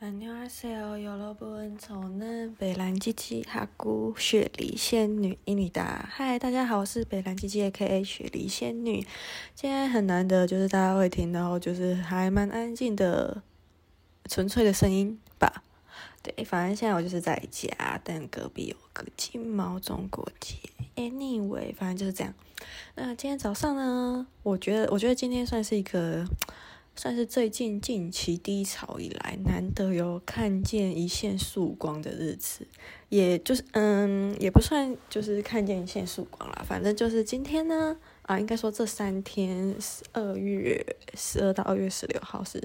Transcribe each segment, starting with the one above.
안녕하세요，여러분，저는北兰鸡鸡哈姑雪梨仙女伊妮达。嗨，大家好，我是北兰鸡鸡 A.K.A 雪梨仙女。今天很难得，就是大家会听到，就是还蛮安静的、纯粹的声音吧。对，反正现在我就是在家，但隔壁有个金猫中国结。Anyway，反正就是这样。那今天早上呢，我觉得，我觉得今天算是一个。 算是最近近期低潮以来难得有看见一线曙光的日子，也就是嗯，也不算就是看见一线曙光啦，反正就是今天呢啊，应该说这三天，二月十二到二月十六号是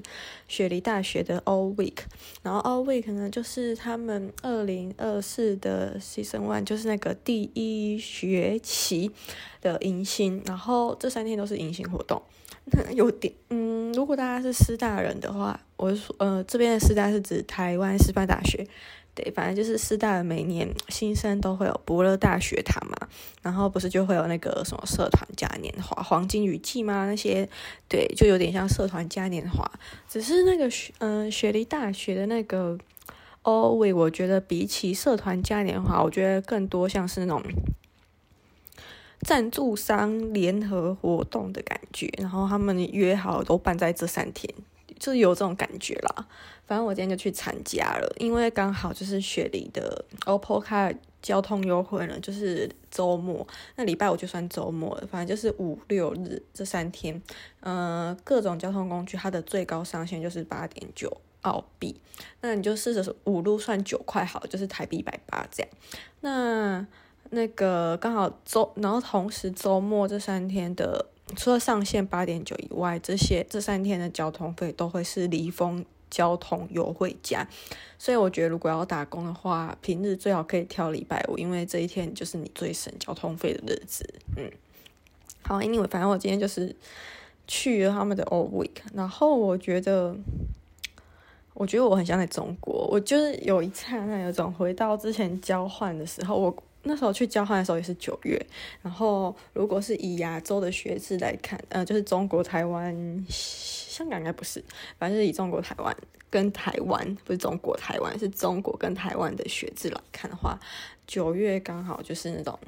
雪梨大学的 All Week，然后 All Week 呢就是他们二零二四的 Season One，就是那个第一学期的迎新，然后这三天都是迎新活动。有点，嗯，如果大家是师大人的话，我是说，呃，这边的师大是指台湾师范大学，对，反正就是师大的每年新生都会有伯乐大学堂嘛，然后不是就会有那个什么社团嘉年华、黄金雨季吗？那些，对，就有点像社团嘉年华，只是那个学，嗯、呃，雪梨大学的那个 O V，我觉得比起社团嘉年华，我觉得更多像是那种。赞助商联合活动的感觉，然后他们约好都办在这三天，就是有这种感觉啦。反正我今天就去参加了，因为刚好就是雪梨的 OPPO Car 交通优惠了，就是周末，那礼拜五就算周末了，反正就是五六日这三天，呃，各种交通工具它的最高上限就是八点九澳币，那你就试着五路算九块好，就是台币一百八这样，那。那个刚好周，然后同时周末这三天的，除了上限八点九以外，这些这三天的交通费都会是离峰交通优惠价，所以我觉得如果要打工的话，平日最好可以挑礼拜五，因为这一天就是你最省交通费的日子。嗯，好，Anyway，反正我今天就是去了他们的 All Week，然后我觉得，我觉得我很像在中国，我就是有一刹那有种回到之前交换的时候，我。那时候去交换的时候也是九月，然后如果是以亚洲的学制来看，呃，就是中国台湾、香港应该不是，反正是以中国台湾跟台湾，不是中国台湾，是中国跟台湾的学制来看的话，九月刚好就是那种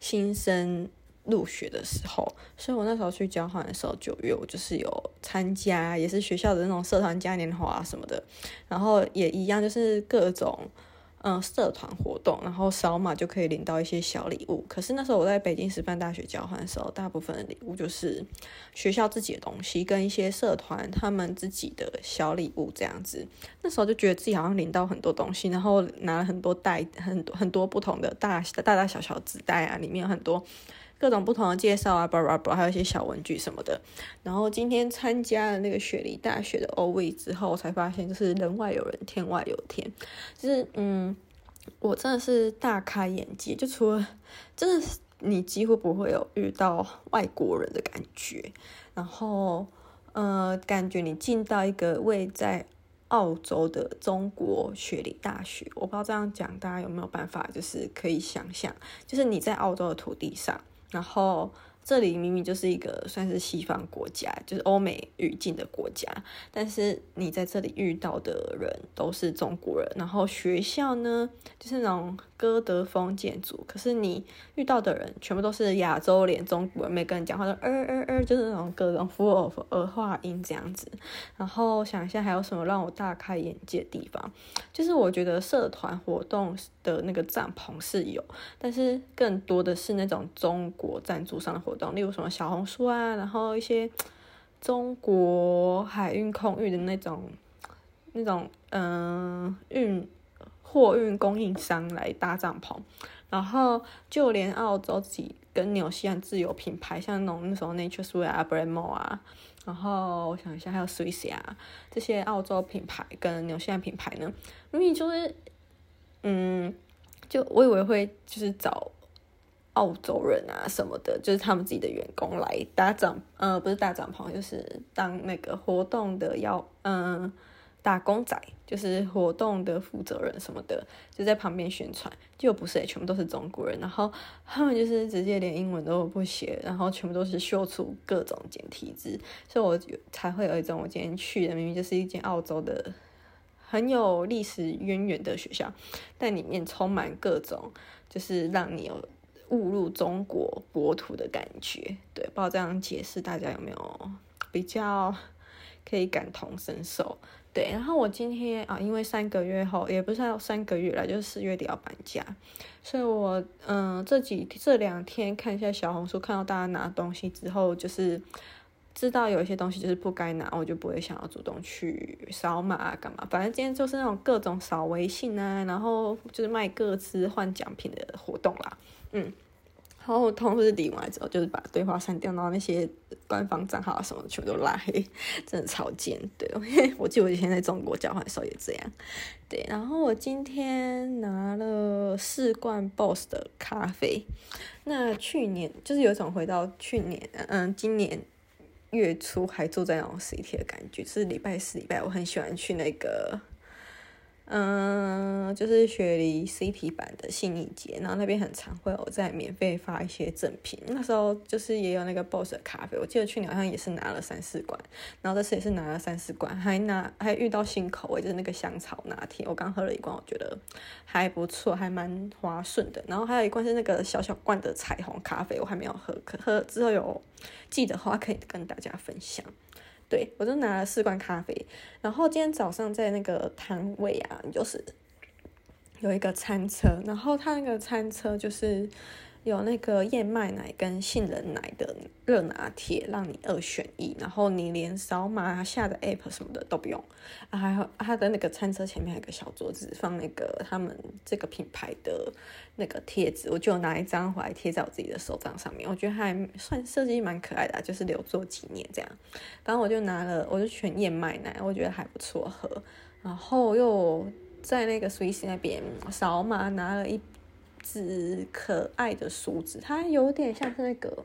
新生入学的时候，所以我那时候去交换的时候，九月我就是有参加，也是学校的那种社团嘉年华什么的，然后也一样就是各种。嗯，社团活动，然后扫码就可以领到一些小礼物。可是那时候我在北京师范大学交换的时候，大部分的礼物就是学校自己的东西，跟一些社团他们自己的小礼物这样子。那时候就觉得自己好像领到很多东西，然后拿了很多袋，很多很多不同的大大大小小纸袋啊，里面有很多。各种不同的介绍啊，巴拉巴拉，还有一些小文具什么的。然后今天参加了那个雪梨大学的 O V 之后，我才发现就是人外有人，天外有天。就是嗯，我真的是大开眼界。就除了，真的是你几乎不会有遇到外国人的感觉。然后呃，感觉你进到一个位在澳洲的中国雪梨大学，我不知道这样讲大家有没有办法，就是可以想象，就是你在澳洲的土地上。然后这里明明就是一个算是西方国家，就是欧美语境的国家，但是你在这里遇到的人都是中国人。然后学校呢，就是那种。歌德风建筑，可是你遇到的人全部都是亚洲脸、中国人，每个人讲话都呃呃呃，就是那种各种 full of 儿化音这样子。然后想一下还有什么让我大开眼界的地方，就是我觉得社团活动的那个帐篷是有，但是更多的是那种中国赞助商的活动，例如什么小红书啊，然后一些中国海运空运的那种那种嗯运。货运供应商来搭帐篷，然后就连澳洲自己跟纽西兰自有品牌，像那种那时候 NatureSweet 啊、Bremo 啊，然后我想一下还有 Swiss 啊这些澳洲品牌跟纽西兰品牌呢，明明就是，嗯，就我以为会就是找澳洲人啊什么的，就是他们自己的员工来搭帐，呃，不是搭帐篷，就是当那个活动的要，嗯。打工仔就是活动的负责人什么的，就在旁边宣传，就不是、全部都是中国人，然后他们就是直接连英文都不写，然后全部都是秀出各种简体字，所以我才会有一种我今天去的明明就是一间澳洲的很有历史渊源的学校，但里面充满各种就是让你有误入中国国土的感觉。对，不知道这样解释大家有没有比较可以感同身受？对，然后我今天啊，因为三个月后也不是要三个月了，就是四月底要搬家，所以我嗯这几这两天看一下小红书，看到大家拿东西之后，就是知道有一些东西就是不该拿，我就不会想要主动去扫码啊干嘛。反正今天就是那种各种扫微信啊，然后就是卖个资换奖品的活动啦，嗯。然后通知理完之后，就是把对话删掉，然后那些官方账号什么全部都拉黑，真的超贱。对，我记得我以前在中国交换的时候也这样。对，然后我今天拿了四罐 BOSS 的咖啡。那去年就是有一种回到去年，嗯，今年月初还坐在那种 city 的感觉，是礼拜四、礼拜我很喜欢去那个。嗯，就是雪梨 CP 版的信义街，然后那边很常会有在免费发一些赠品。那时候就是也有那个 Boss 的咖啡，我记得去年好像也是拿了三四罐，然后这次也是拿了三四罐，还拿还遇到新口味，就是那个香草拿铁，我刚喝了一罐，我觉得还不错，还蛮滑顺的。然后还有一罐是那个小小罐的彩虹咖啡，我还没有喝，可喝之后有记得话可以跟大家分享。对，我就拿了四罐咖啡，然后今天早上在那个摊位啊，就是有一个餐车，然后他那个餐车就是。有那个燕麦奶跟杏仁奶的热拿铁，让你二选一，然后你连扫码下的 app 什么的都不用，啊，还有他的那个餐车前面有个小桌子，放那个他们这个品牌的那个贴纸，我就拿一张回来贴在我自己的手掌上面，我觉得还算设计蛮可爱的，就是留作纪念这样。然后我就拿了，我就选燕麦奶，我觉得还不错喝，然后又在那个 Swiss 那边扫码拿了一。只可爱的梳子，它有点像是那个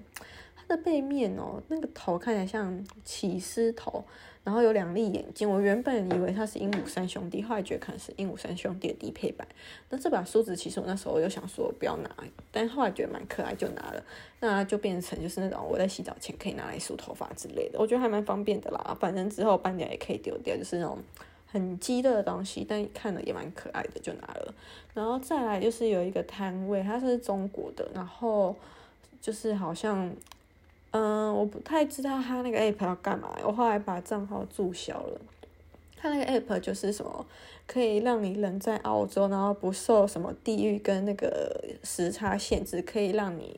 它的背面哦，那个头看起来像起司头，然后有两粒眼睛。我原本以为它是鹦鹉三兄弟，后来觉得可能是鹦鹉三兄弟的低配版。那这把梳子其实我那时候又想说不要拿，但后来觉得蛮可爱就拿了。那就变成就是那种我在洗澡前可以拿来梳头发之类的，我觉得还蛮方便的啦。反正之后搬掉也可以丢掉，就是那种。很鸡的东西，但看了也蛮可爱的，就拿了。然后再来就是有一个摊位，它是中国的，然后就是好像，嗯，我不太知道他那个 app 要干嘛。我后来把账号注销了。他那个 app 就是什么，可以让你人在澳洲，然后不受什么地域跟那个时差限制，可以让你。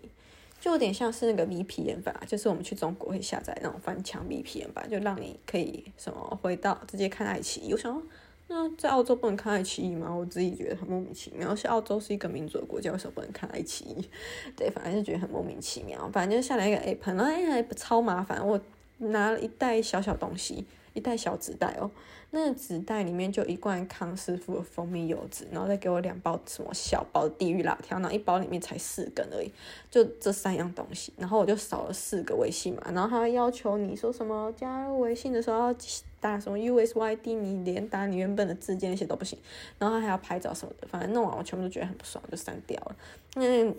就有点像是那个 VPN 吧，就是我们去中国会下载那种翻墙 VPN 吧，就让你可以什么回到直接看爱奇艺。我想说，那在澳洲不能看爱奇艺吗？我自己觉得很莫名其妙。是澳洲是一个民主的国家，为什么不能看爱奇艺？对，反正就觉得很莫名其妙。反正就下来一个 app，然后哎，超麻烦。我拿了一袋小小东西。一袋小纸袋哦，那纸袋里面就一罐康师傅的蜂蜜柚子，然后再给我两包什么小包地狱辣条，然后一包里面才四根而已，就这三样东西，然后我就扫了四个微信嘛，然后他要求你说什么加入微信的时候要打什么 USYD，你连打你原本的字件那些都不行，然后他还要拍照什么的，反正弄完我全部都觉得很不爽，就删掉了。那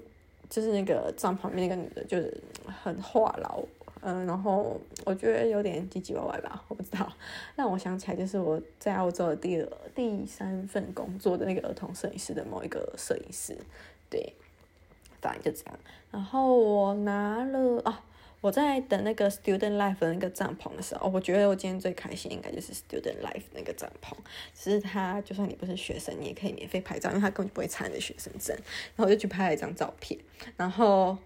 就是那个站旁边那个女的，就是很话痨。嗯，然后我觉得有点唧唧歪歪吧，我不知道。让我想起来，就是我在澳洲的第二、第三份工作的那个儿童摄影师的某一个摄影师，对，反正就这样。然后我拿了啊，我在等那个 Student Life 的那个帐篷的时候，我觉得我今天最开心应该就是 Student Life 那个帐篷。只是他就算你不是学生，你也可以免费拍照，因为他根本就不会查你的学生证。然后我就去拍了一张照片，然后。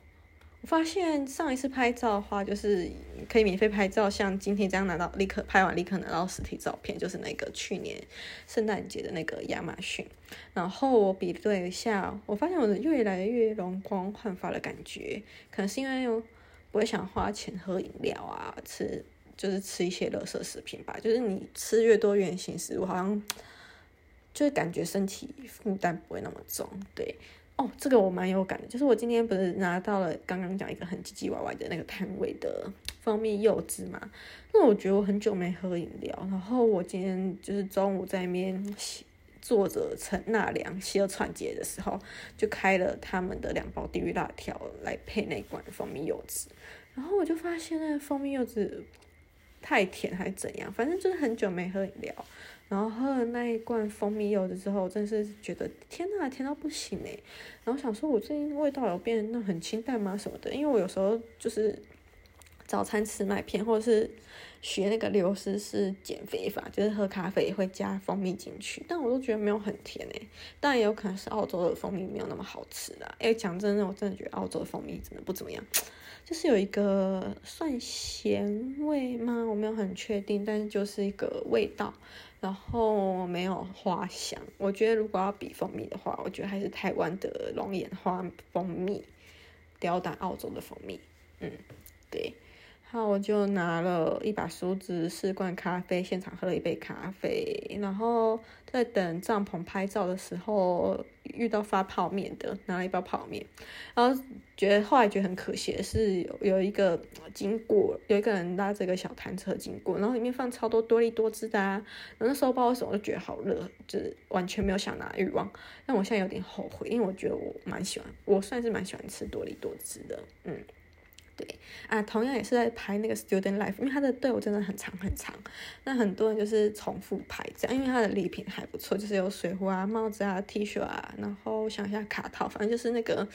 我发现上一次拍照的话，就是可以免费拍照，像今天这样拿到，立刻拍完立刻拿到实体照片，就是那个去年圣诞节的那个亚马逊。然后我比对一下，我发现我的越来越容光焕发的感觉，可能是因为我不会想花钱喝饮料啊，吃就是吃一些垃圾食品吧。就是你吃越多原型食物，好像就是感觉身体负担不会那么重，对。哦，这个我蛮有感的，就是我今天不是拿到了刚刚讲一个很唧唧歪歪的那个摊位的蜂蜜柚子嘛？那我觉得我很久没喝饮料，然后我今天就是中午在那边坐着乘纳凉洗耳传结的时候，就开了他们的两包地狱辣条来配那罐蜂蜜柚子，然后我就发现那蜂蜜柚子太甜还是怎样，反正就是很久没喝饮料。然后喝了那一罐蜂蜜柚子之后，真的是觉得天呐，甜到不行哎！然后想说，我最近味道有变那很清淡吗？什么的？因为我有时候就是早餐吃麦片，或者是学那个刘诗诗减肥法，就是喝咖啡也会加蜂蜜进去，但我都觉得没有很甜哎。当然也有可能是澳洲的蜂蜜没有那么好吃啦。哎，讲真的，我真的觉得澳洲的蜂蜜真的不怎么样。就是有一个算咸味吗？我没有很确定，但是就是一个味道，然后没有花香。我觉得如果要比蜂蜜的话，我觉得还是台湾的龙眼花蜂蜜吊打澳洲的蜂蜜。嗯，对。然后我就拿了一把梳子，试罐咖啡，现场喝了一杯咖啡，然后在等帐篷拍照的时候遇到发泡面的，拿了一包泡面，然后觉得后来觉得很可惜的是有有一个经过，有一个人拉这个小摊车经过，然后里面放超多多利多汁的啊，然后那时候不知道为什么就觉得好热，就是完全没有想拿欲望，但我现在有点后悔，因为我觉得我蛮喜欢，我算是蛮喜欢吃多利多汁的，嗯。对啊，同样也是在拍那个 Student Life，因为他的队伍真的很长很长，那很多人就是重复拍这样，因为他的礼品还不错，就是有水壶啊、帽子啊、T 恤啊，然后想一下卡套，反正就是那个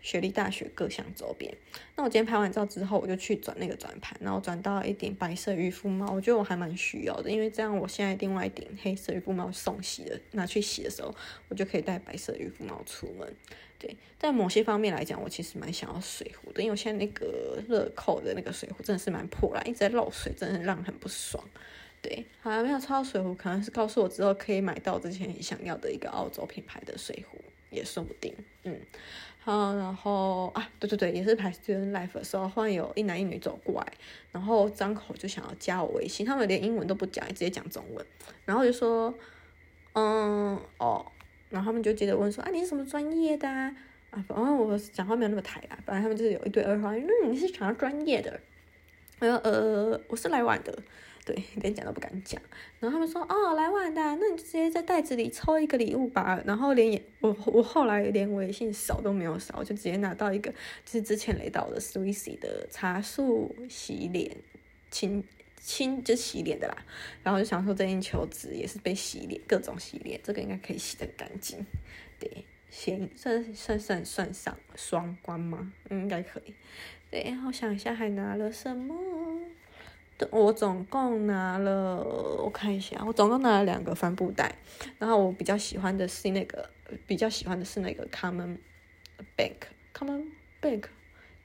雪梨大学各项周边。那我今天拍完照之后，我就去转那个转盘，然后转到一顶白色渔夫帽，我觉得我还蛮需要的，因为这样我现在另外一顶黑色渔夫帽送洗了，拿去洗的时候，我就可以戴白色渔夫帽出门。对，在某些方面来讲，我其实蛮想要水壶的，因为我现在那个乐扣的那个水壶真的是蛮破烂，一直在漏水，真的让很不爽。对，好像没有抽到水壶，可能是告诉我之后可以买到之前想要的一个澳洲品牌的水壶，也说不定。嗯，好，然后啊，对对对，也是排 Student Life 的时候，忽然有一男一女走过来，然后张口就想要加我微信，他们连英文都不讲，直接讲中文，然后就说，嗯，哦。然后他们就接着问说啊，你是什么专业的啊？啊，反正我讲话没有那么台啦，反正他们就是有一堆二话，那你是想要专业的？我说呃，我是来玩的，对，连讲都不敢讲。然后他们说哦，来玩的，那你就直接在袋子里抽一个礼物吧。然后连我我后来连微信扫都没有扫，就直接拿到一个，就是之前雷到的 Swisse 的茶树洗脸清。清就洗脸的啦，然后就想说这件球子也是被洗脸，各种洗脸，这个应该可以洗得干净。对，先算算算算上双关吗？嗯，应该可以。对，我想一下还拿了什么？我总共拿了，我看一下，我总共拿了两个帆布袋，然后我比较喜欢的是那个，比较喜欢的是那个 Common Bank，Common Bank。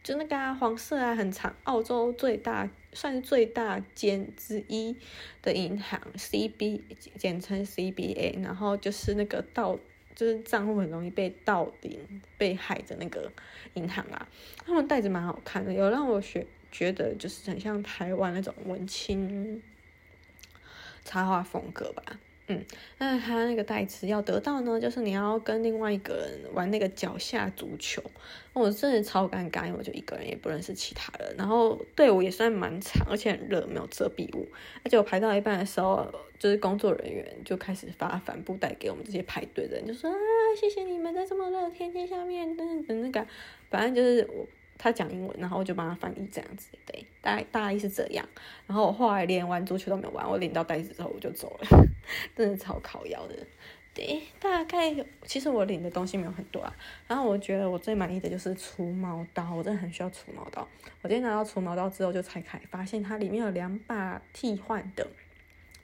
就那个、啊、黄色啊，很长，澳洲最大算是最大间之一的银行，CB 简称 CBA，然后就是那个盗，就是账户很容易被盗领、被害的那个银行啊。他们袋子蛮好看的，有让我学觉得就是很像台湾那种文青插画风格吧。嗯，那他那个代词要得到呢，就是你要跟另外一个人玩那个脚下足球。我真的超尴尬，因为我就一个人也不认识其他人，然后队伍也算蛮长，而且很热，没有遮蔽物。而且我排到一半的时候，就是工作人员就开始发帆布袋给我们这些排队的人，就说啊，谢谢你们在这么热的天气下面，等等那个，反正就是我。他讲英文，然后我就帮他翻译这样子，对，大概大意是这样。然后我后来连玩足球都没有玩，我领到袋子之后我就走了，真的超考腰的。对，大概其实我领的东西没有很多啊。然后我觉得我最满意的就是除毛刀，我真的很需要除毛刀。我今天拿到除毛刀之后就拆开，发现它里面有两把替换的。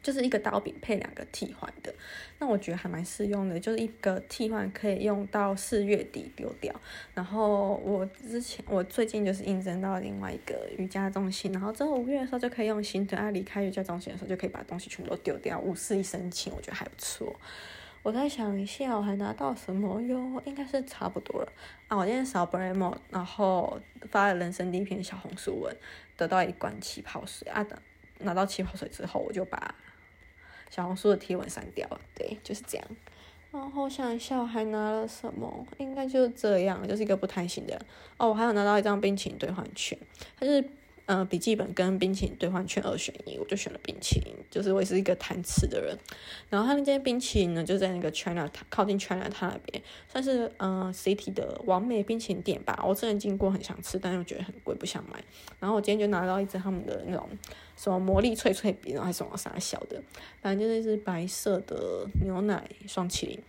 就是一个刀柄配两个替换的，那我觉得还蛮适用的。就是一个替换可以用到四月底丢掉。然后我之前我最近就是应征到另外一个瑜伽中心，然后之后五月的时候就可以用新的。啊，离开瑜伽中心的时候就可以把东西全部都丢掉，五四一申请，我觉得还不错。我再想一下，我还拿到什么哟？应该是差不多了啊。我今天扫 Bremo，然后发了人生第一篇小红书文，得到一罐气泡水啊等。拿到气泡水之后，我就把。小红书的贴文删掉了，对，就是这样。然后想一下，我还拿了什么？应该就这样，就是一个不贪心的。哦，我还有拿到一张冰淇淋兑换券，它是呃笔记本跟冰淇淋兑换券二选一，我就选了冰淇淋，就是我也是一个贪吃的人。然后他那间冰淇淋呢，就在那个 China 靠近 China 他那边，算是呃 City 的完美冰淇淋店吧。我之前经过很想吃，但又觉得很贵，不想买。然后我今天就拿到一支他们的那种什么魔力脆脆饼，然后还是什么啥小的，反正就是一支白色的牛奶双淇淋。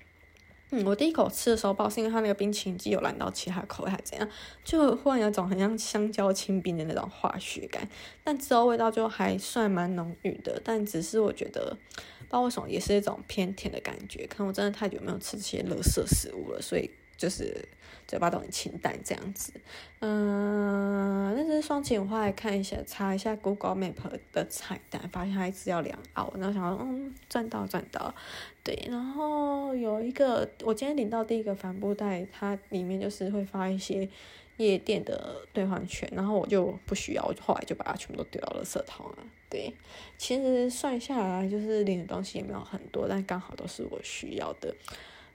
嗯，我第一口吃的时候，不知道是因为它那个冰淇淋机有染到其他口味还是怎样，就忽然有种很像香蕉清冰的那种化学感，但之后味道就还算蛮浓郁的，但只是我觉得不知道为什么也是一种偏甜的感觉，可能我真的太久没有吃这些垃圾食物了，所以。就是嘴巴都很清淡这样子，嗯，那是双擎，我后来看一下，查一下 Google Map 的菜单，发现它一直要两澳，然后想说，嗯，赚到赚到，对，然后有一个，我今天领到第一个帆布袋，它里面就是会发一些夜店的兑换券，然后我就不需要，我就后来就把它全部都丢到了垃圾桶了，对，其实算下来就是领的东西也没有很多，但刚好都是我需要的，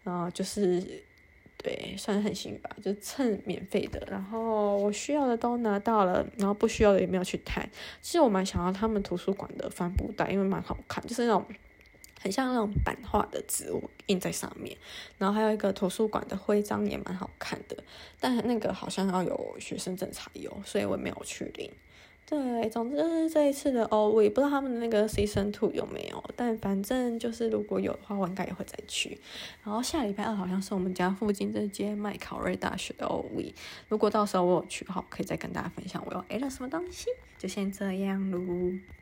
然后就是。对，算是很幸运吧，就蹭免费的，然后我需要的都拿到了，然后不需要的也没有去谈。其实我蛮想要他们图书馆的帆布袋，因为蛮好看，就是那种很像那种版画的植物印在上面，然后还有一个图书馆的徽章也蛮好看的，但那个好像要有学生证才有，所以我没有去领。对，总之就是这一次的欧，我也不知道他们的那个 season two 有没有，但反正就是如果有的话，我应该也会再去。然后下礼拜二好像是我们家附近这间麦考瑞大学的 O V，，如果到时候我有去的话，可以再跟大家分享我又 A 了什么东西。就先这样喽。